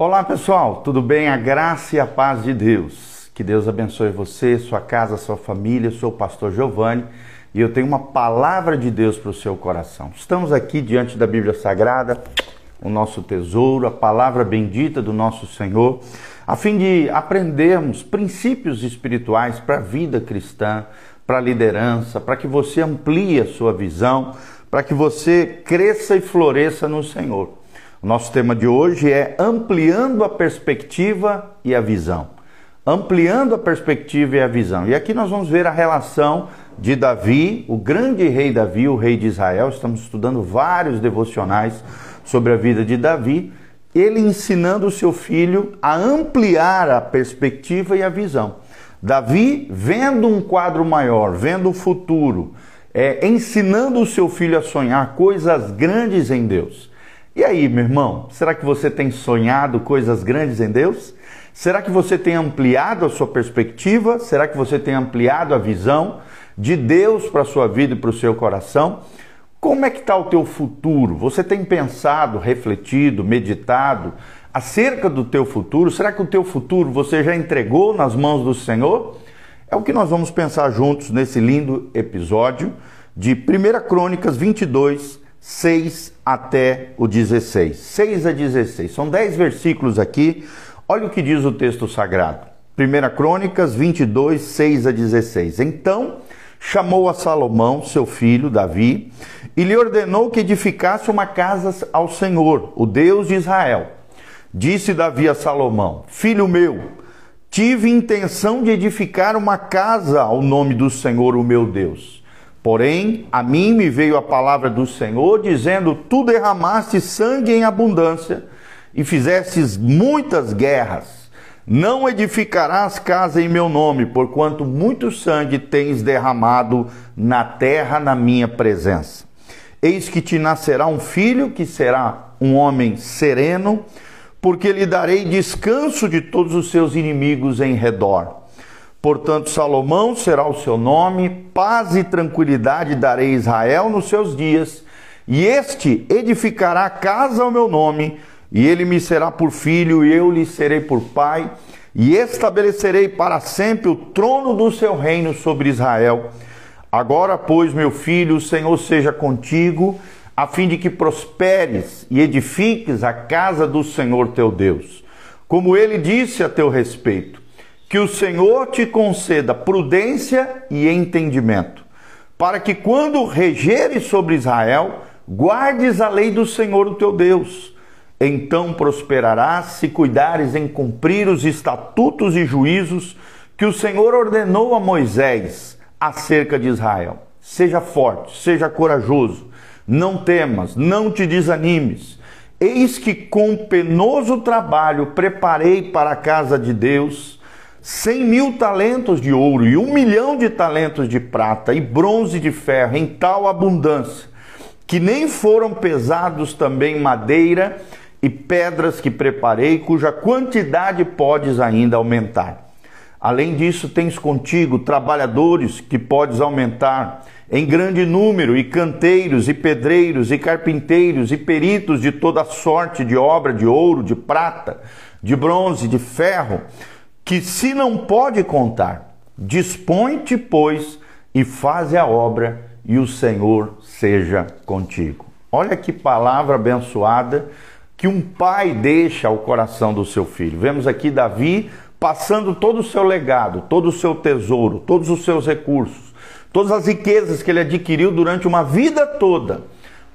Olá pessoal, tudo bem? A graça e a paz de Deus. Que Deus abençoe você, sua casa, sua família. Eu sou o pastor Giovanni e eu tenho uma palavra de Deus para o seu coração. Estamos aqui diante da Bíblia Sagrada, o nosso tesouro, a palavra bendita do nosso Senhor, a fim de aprendermos princípios espirituais para a vida cristã, para a liderança, para que você amplie a sua visão, para que você cresça e floresça no Senhor. O nosso tema de hoje é ampliando a perspectiva e a visão. Ampliando a perspectiva e a visão. E aqui nós vamos ver a relação de Davi, o grande rei Davi, o rei de Israel. Estamos estudando vários devocionais sobre a vida de Davi. Ele ensinando o seu filho a ampliar a perspectiva e a visão. Davi vendo um quadro maior, vendo o futuro, é, ensinando o seu filho a sonhar coisas grandes em Deus. E aí, meu irmão, será que você tem sonhado coisas grandes em Deus? Será que você tem ampliado a sua perspectiva? Será que você tem ampliado a visão de Deus para a sua vida e para o seu coração? Como é que está o teu futuro? Você tem pensado, refletido, meditado acerca do teu futuro? Será que o teu futuro você já entregou nas mãos do Senhor? É o que nós vamos pensar juntos nesse lindo episódio de 1 Crônicas 22, 6 até o 16. 6 a 16. São 10 versículos aqui. Olha o que diz o texto sagrado. 1 Crônicas 22, 6 a 16. Então chamou a Salomão, seu filho, Davi, e lhe ordenou que edificasse uma casa ao Senhor, o Deus de Israel. Disse Davi a Salomão: Filho meu, tive intenção de edificar uma casa ao nome do Senhor, o meu Deus. Porém, a mim me veio a palavra do Senhor, dizendo: Tu derramaste sangue em abundância e fizestes muitas guerras. Não edificarás casa em meu nome, porquanto muito sangue tens derramado na terra na minha presença. Eis que te nascerá um filho que será um homem sereno porque lhe darei descanso de todos os seus inimigos em redor. Portanto, Salomão será o seu nome, paz e tranquilidade darei a Israel nos seus dias, e este edificará casa ao meu nome, e ele me será por filho, e eu lhe serei por pai, e estabelecerei para sempre o trono do seu reino sobre Israel. Agora, pois, meu filho, o Senhor seja contigo, a fim de que prosperes e edifiques a casa do Senhor teu Deus. Como ele disse a teu respeito, que o Senhor te conceda prudência e entendimento, para que quando regeres sobre Israel, guardes a lei do Senhor o teu Deus. Então prosperarás se cuidares em cumprir os estatutos e juízos que o Senhor ordenou a Moisés acerca de Israel. Seja forte, seja corajoso não temas, não te desanimes. Eis que com penoso trabalho preparei para a casa de Deus cem mil talentos de ouro e um milhão de talentos de prata e bronze de ferro em tal abundância, que nem foram pesados também madeira e pedras que preparei, cuja quantidade podes ainda aumentar. Além disso, tens contigo trabalhadores que podes aumentar em grande número, e canteiros, e pedreiros, e carpinteiros, e peritos de toda sorte de obra de ouro, de prata, de bronze, de ferro, que se não pode contar. Dispõe-te, pois, e faze a obra, e o Senhor seja contigo. Olha que palavra abençoada que um pai deixa ao coração do seu filho. Vemos aqui Davi passando todo o seu legado, todo o seu tesouro, todos os seus recursos todas as riquezas que ele adquiriu durante uma vida toda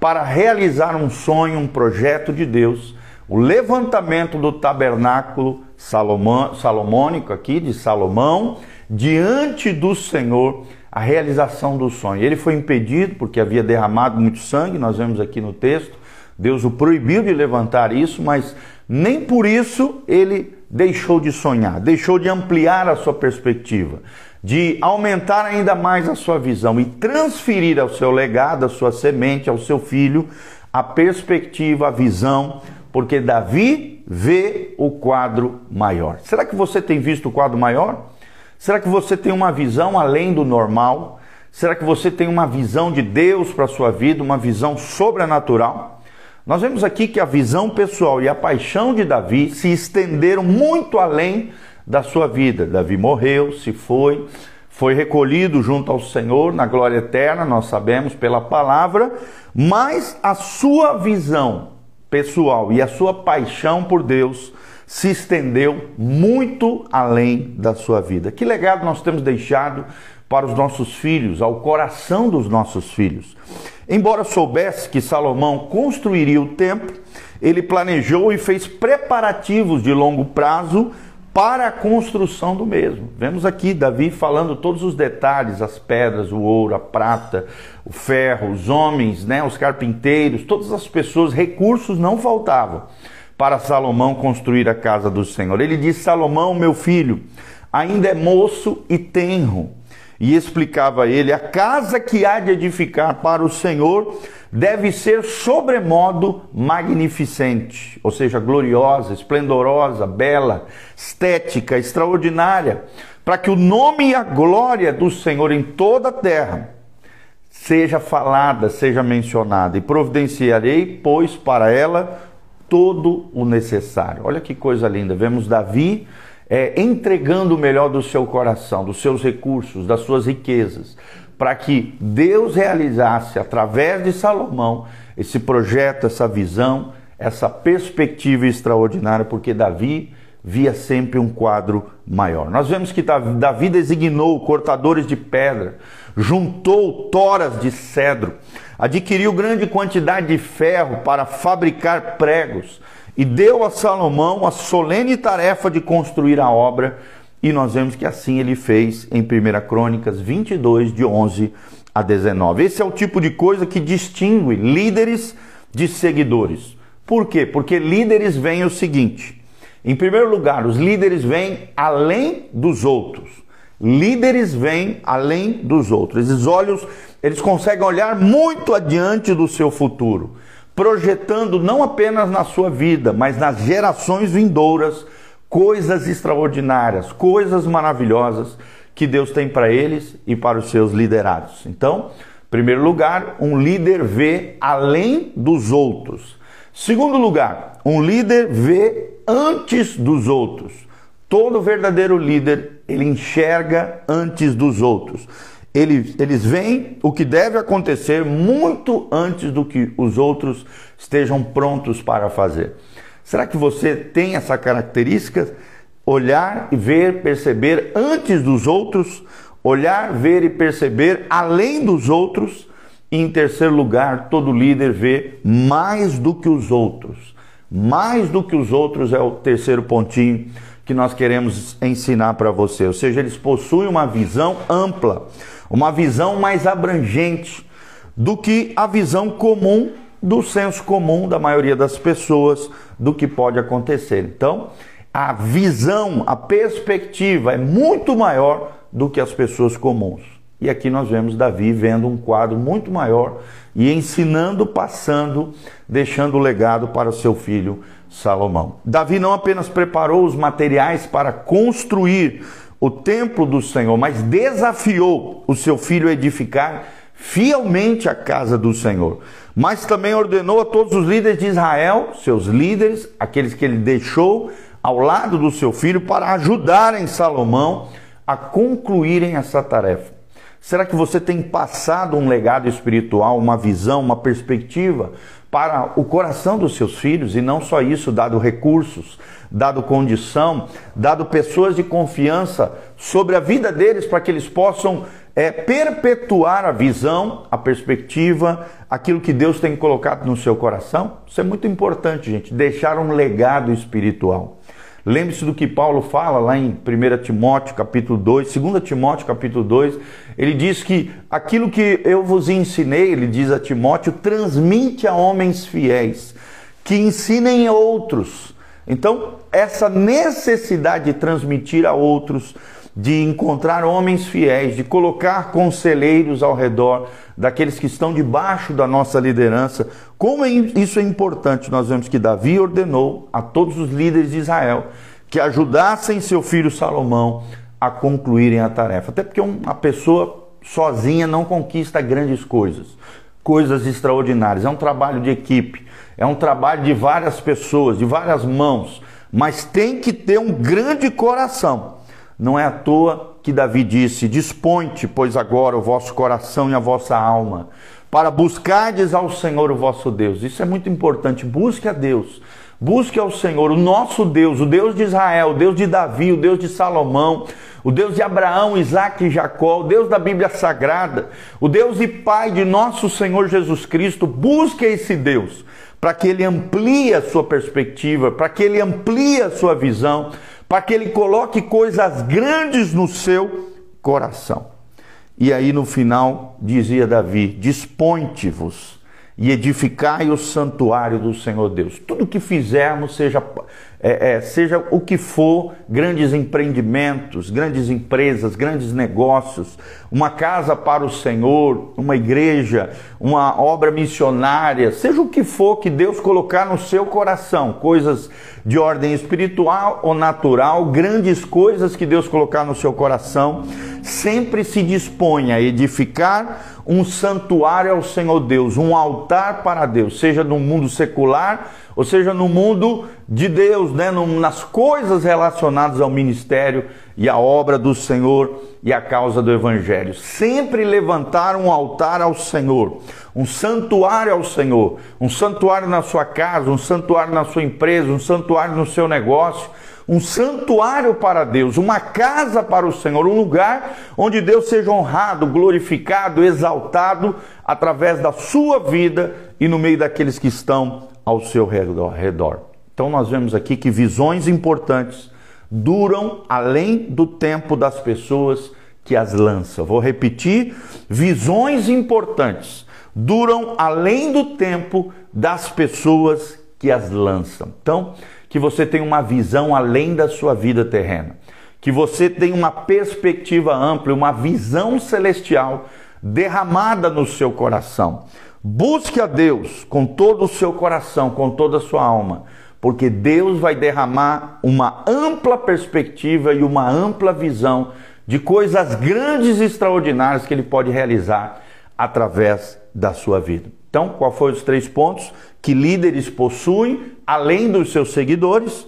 para realizar um sonho, um projeto de Deus, o levantamento do tabernáculo Salomão, salomônico aqui de Salomão diante do Senhor, a realização do sonho. Ele foi impedido porque havia derramado muito sangue, nós vemos aqui no texto. Deus o proibiu de levantar isso, mas nem por isso ele deixou de sonhar, deixou de ampliar a sua perspectiva de aumentar ainda mais a sua visão e transferir ao seu legado, à sua semente, ao seu filho, a perspectiva, a visão, porque Davi vê o quadro maior. Será que você tem visto o quadro maior? Será que você tem uma visão além do normal? Será que você tem uma visão de Deus para a sua vida, uma visão sobrenatural? Nós vemos aqui que a visão pessoal e a paixão de Davi se estenderam muito além da sua vida. Davi morreu, se foi, foi recolhido junto ao Senhor na glória eterna, nós sabemos pela palavra, mas a sua visão pessoal e a sua paixão por Deus se estendeu muito além da sua vida. Que legado nós temos deixado para os nossos filhos, ao coração dos nossos filhos? Embora soubesse que Salomão construiria o templo, ele planejou e fez preparativos de longo prazo para a construção do mesmo. Vemos aqui Davi falando todos os detalhes, as pedras, o ouro, a prata, o ferro, os homens, né, os carpinteiros, todas as pessoas, recursos não faltavam para Salomão construir a casa do Senhor. Ele diz: Salomão, meu filho, ainda é moço e tenro e explicava a ele: a casa que há de edificar para o Senhor deve ser sobremodo magnificente, ou seja, gloriosa, esplendorosa, bela, estética, extraordinária, para que o nome e a glória do Senhor em toda a terra seja falada, seja mencionada, e providenciarei, pois, para ela todo o necessário. Olha que coisa linda. Vemos Davi é, entregando o melhor do seu coração, dos seus recursos, das suas riquezas, para que Deus realizasse através de Salomão esse projeto, essa visão, essa perspectiva extraordinária, porque Davi via sempre um quadro maior. Nós vemos que Davi designou cortadores de pedra, juntou toras de cedro, adquiriu grande quantidade de ferro para fabricar pregos, e deu a Salomão a solene tarefa de construir a obra, e nós vemos que assim ele fez em 1 Crônicas 22, de 11 a 19. Esse é o tipo de coisa que distingue líderes de seguidores. Por quê? Porque líderes veem o seguinte: em primeiro lugar, os líderes vêm além dos outros. Líderes vêm além dos outros. Esses olhos, eles conseguem olhar muito adiante do seu futuro projetando não apenas na sua vida, mas nas gerações vindouras, coisas extraordinárias, coisas maravilhosas que Deus tem para eles e para os seus liderados. Então, em primeiro lugar, um líder vê além dos outros. Segundo lugar, um líder vê antes dos outros. Todo verdadeiro líder, ele enxerga antes dos outros eles, eles veem o que deve acontecer muito antes do que os outros estejam prontos para fazer. Será que você tem essa característica? Olhar e ver, perceber antes dos outros, olhar, ver e perceber além dos outros. E em terceiro lugar, todo líder vê mais do que os outros. Mais do que os outros é o terceiro pontinho que nós queremos ensinar para você. Ou seja, eles possuem uma visão ampla uma visão mais abrangente do que a visão comum do senso comum da maioria das pessoas do que pode acontecer. Então, a visão, a perspectiva é muito maior do que as pessoas comuns. E aqui nós vemos Davi vendo um quadro muito maior e ensinando, passando, deixando o legado para seu filho Salomão. Davi não apenas preparou os materiais para construir o templo do Senhor, mas desafiou o seu filho a edificar fielmente a casa do Senhor. Mas também ordenou a todos os líderes de Israel, seus líderes, aqueles que ele deixou ao lado do seu filho, para ajudarem Salomão a concluírem essa tarefa. Será que você tem passado um legado espiritual, uma visão, uma perspectiva para o coração dos seus filhos e não só isso, dado recursos, dado condição, dado pessoas de confiança sobre a vida deles para que eles possam é, perpetuar a visão, a perspectiva, aquilo que Deus tem colocado no seu coração. Isso é muito importante, gente, deixar um legado espiritual. Lembre-se do que Paulo fala lá em 1 Timóteo capítulo 2, 2 Timóteo capítulo 2, ele diz que aquilo que eu vos ensinei, ele diz a Timóteo, transmite a homens fiéis, que ensinem outros. Então, essa necessidade de transmitir a outros, de encontrar homens fiéis, de colocar conselheiros ao redor daqueles que estão debaixo da nossa liderança. Como isso é importante, nós vemos que Davi ordenou a todos os líderes de Israel que ajudassem seu filho Salomão a concluírem a tarefa. Até porque uma pessoa sozinha não conquista grandes coisas, coisas extraordinárias. É um trabalho de equipe. é um trabalho de várias pessoas, de várias mãos, mas tem que ter um grande coração. Não é à toa que Davi disse: Dispõe-te, pois agora o vosso coração e a vossa alma, para buscardes ao Senhor o vosso Deus. Isso é muito importante. Busque a Deus. Busque ao Senhor, o nosso Deus, o Deus de Israel, o Deus de Davi, o Deus de Salomão, o Deus de Abraão, Isaac e Jacó, o Deus da Bíblia Sagrada, o Deus e Pai de nosso Senhor Jesus Cristo. Busque esse Deus para que ele amplie a sua perspectiva, para que ele amplie a sua visão, para que ele coloque coisas grandes no seu coração. E aí no final dizia Davi: Dispõe-te-vos e edificai o santuário do Senhor Deus. Tudo que fizermos, seja, é, é, seja o que for, grandes empreendimentos, grandes empresas, grandes negócios, uma casa para o Senhor, uma igreja, uma obra missionária, seja o que for que Deus colocar no seu coração, coisas de ordem espiritual ou natural, grandes coisas que Deus colocar no seu coração, sempre se dispõe a edificar um santuário ao Senhor Deus, um altar para Deus, seja no mundo secular ou seja no mundo de Deus, né? nas coisas relacionadas ao ministério e à obra do Senhor e à causa do Evangelho. Sempre levantar um altar ao Senhor, um santuário ao Senhor, um santuário na sua casa, um santuário na sua empresa, um santuário no seu negócio um santuário para Deus, uma casa para o Senhor, um lugar onde Deus seja honrado, glorificado, exaltado através da sua vida e no meio daqueles que estão ao seu redor. Então nós vemos aqui que visões importantes duram além do tempo das pessoas que as lançam. Vou repetir: visões importantes duram além do tempo das pessoas que as lançam. Então, que você tenha uma visão além da sua vida terrena, que você tenha uma perspectiva ampla, uma visão celestial derramada no seu coração. Busque a Deus com todo o seu coração, com toda a sua alma, porque Deus vai derramar uma ampla perspectiva e uma ampla visão de coisas grandes e extraordinárias que ele pode realizar através da sua vida. Então, qual foram os três pontos que líderes possuem além dos seus seguidores?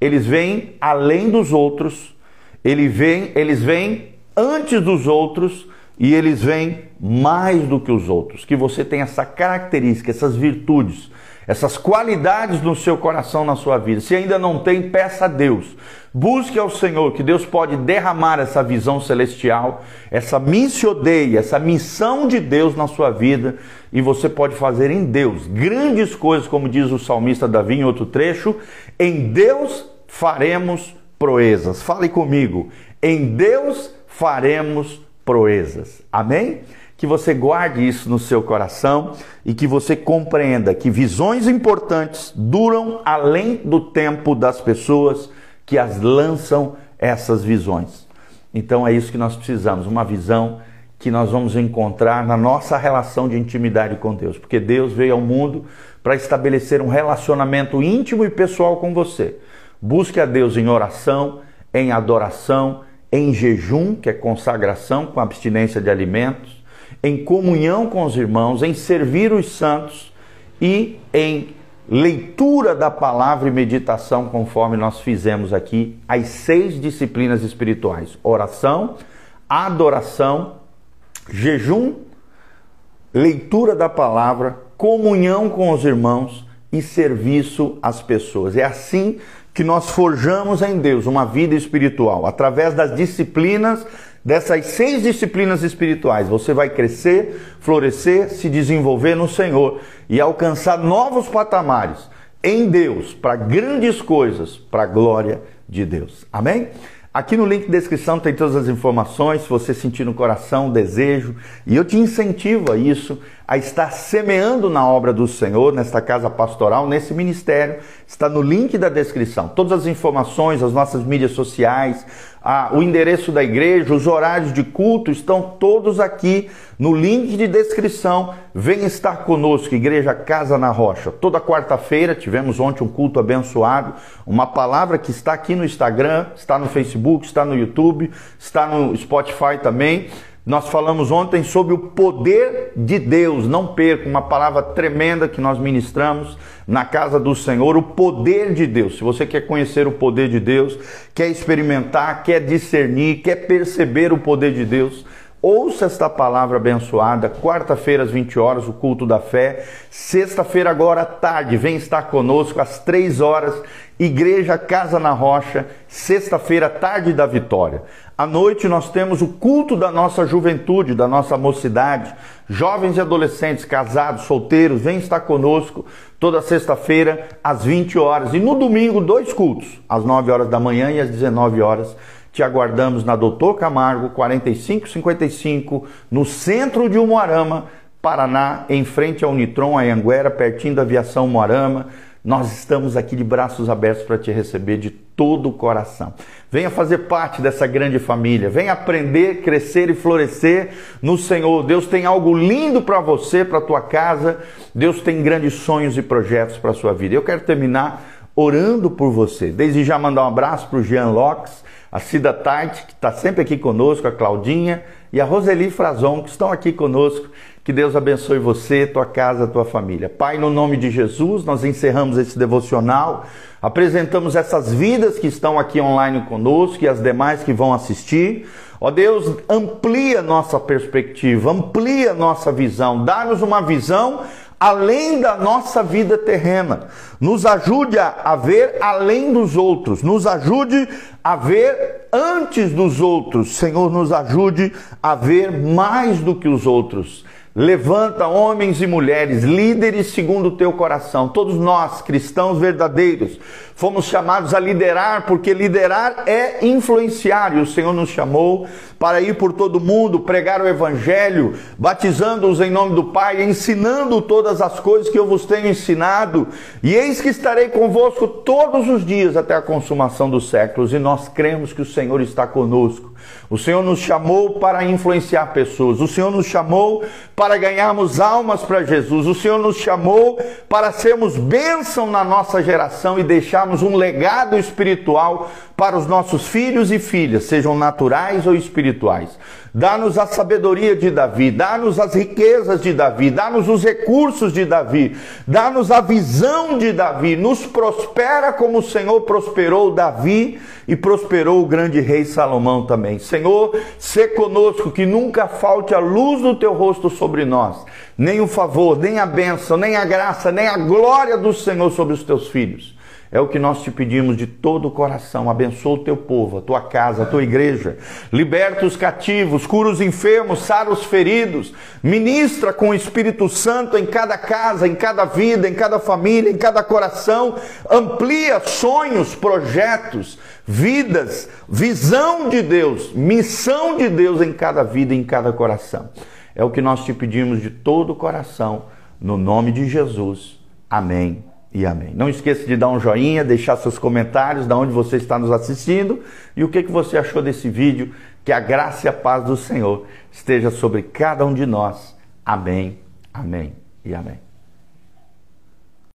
Eles vêm além dos outros, eles vêm, eles vêm antes dos outros e eles vêm mais do que os outros. Que você tem essa característica, essas virtudes essas qualidades no seu coração, na sua vida. Se ainda não tem, peça a Deus. Busque ao Senhor, que Deus pode derramar essa visão celestial, essa missiodeia, essa missão de Deus na sua vida, e você pode fazer em Deus grandes coisas, como diz o salmista Davi em outro trecho. Em Deus faremos proezas. Fale comigo. Em Deus faremos proezas. Amém? Que você guarde isso no seu coração e que você compreenda que visões importantes duram além do tempo das pessoas que as lançam essas visões. Então é isso que nós precisamos, uma visão que nós vamos encontrar na nossa relação de intimidade com Deus, porque Deus veio ao mundo para estabelecer um relacionamento íntimo e pessoal com você. Busque a Deus em oração, em adoração, em jejum, que é consagração com abstinência de alimentos, em comunhão com os irmãos, em servir os santos e em leitura da palavra e meditação, conforme nós fizemos aqui, as seis disciplinas espirituais: oração, adoração, jejum, leitura da palavra, comunhão com os irmãos e serviço às pessoas. É assim que nós forjamos em Deus uma vida espiritual, através das disciplinas Dessas seis disciplinas espirituais, você vai crescer, florescer, se desenvolver no Senhor e alcançar novos patamares em Deus, para grandes coisas, para a glória de Deus. Amém? Aqui no link de descrição tem todas as informações, se você sentir no coração desejo, e eu te incentivo a isso, a estar semeando na obra do Senhor, nesta casa pastoral, nesse ministério, está no link da descrição. Todas as informações, as nossas mídias sociais, a, o endereço da igreja, os horários de culto estão todos aqui no link de descrição. Venha estar conosco, Igreja Casa na Rocha. Toda quarta-feira tivemos ontem um culto abençoado, uma palavra que está aqui no Instagram, está no Facebook, está no YouTube, está no Spotify também Nós falamos ontem sobre o poder de Deus. Não perca uma palavra tremenda que nós ministramos na casa do Senhor, o poder de Deus. Se você quer conhecer o poder de Deus, quer experimentar, quer discernir, quer perceber o poder de Deus, Ouça esta palavra abençoada, quarta-feira às 20 horas, o culto da fé. Sexta-feira, agora à tarde, vem estar conosco às 3 horas, Igreja Casa na Rocha, sexta-feira, tarde da vitória. À noite, nós temos o culto da nossa juventude, da nossa mocidade. Jovens e adolescentes, casados, solteiros, vem estar conosco toda sexta-feira às 20 horas. E no domingo, dois cultos, às 9 horas da manhã e às 19 horas te aguardamos na Doutor Camargo, 4555, no centro de Umuarama, Paraná, em frente ao Unitron, Anhanguera, pertinho da aviação Umuarama. Nós estamos aqui de braços abertos para te receber de todo o coração. Venha fazer parte dessa grande família. Venha aprender, crescer e florescer no Senhor. Deus tem algo lindo para você, para tua casa. Deus tem grandes sonhos e projetos para a sua vida. Eu quero terminar orando por você. Desde já mandar um abraço para o Jean Locks a Cida Tarte, que está sempre aqui conosco, a Claudinha e a Roseli Frazon, que estão aqui conosco. Que Deus abençoe você, tua casa, tua família. Pai, no nome de Jesus, nós encerramos esse devocional, apresentamos essas vidas que estão aqui online conosco e as demais que vão assistir. Ó Deus, amplia nossa perspectiva, amplia nossa visão, dá-nos uma visão além da nossa vida terrena. Nos ajude a ver além dos outros, nos ajude a ver antes dos outros. Senhor, nos ajude a ver mais do que os outros. Levanta homens e mulheres, líderes segundo o teu coração. Todos nós, cristãos verdadeiros, fomos chamados a liderar, porque liderar é influenciar, e o Senhor nos chamou para ir por todo mundo, pregar o Evangelho, batizando-os em nome do Pai, ensinando todas as coisas que eu vos tenho ensinado, e eis que estarei convosco todos os dias até a consumação dos séculos, e nós cremos que o Senhor está conosco. O Senhor nos chamou para influenciar pessoas. O Senhor nos chamou para ganharmos almas para Jesus. O Senhor nos chamou para sermos bênção na nossa geração e deixarmos um legado espiritual para os nossos filhos e filhas, sejam naturais ou espirituais. Dá-nos a sabedoria de Davi, dá-nos as riquezas de Davi, dá-nos os recursos de Davi, dá-nos a visão de Davi, nos prospera como o Senhor prosperou Davi e prosperou o grande rei Salomão também. Senhor, se conosco, que nunca falte a luz do teu rosto sobre nós, nem o favor, nem a bênção, nem a graça, nem a glória do Senhor sobre os teus filhos. É o que nós te pedimos de todo o coração. Abençoa o teu povo, a tua casa, a tua igreja. Liberta os cativos, cura os enfermos, sara os feridos. Ministra com o Espírito Santo em cada casa, em cada vida, em cada família, em cada coração. Amplia sonhos, projetos, vidas, visão de Deus, missão de Deus em cada vida, em cada coração. É o que nós te pedimos de todo o coração, no nome de Jesus. Amém e amém. Não esqueça de dar um joinha, deixar seus comentários, de onde você está nos assistindo e o que, que você achou desse vídeo. Que a graça e a paz do Senhor esteja sobre cada um de nós. Amém, amém e amém.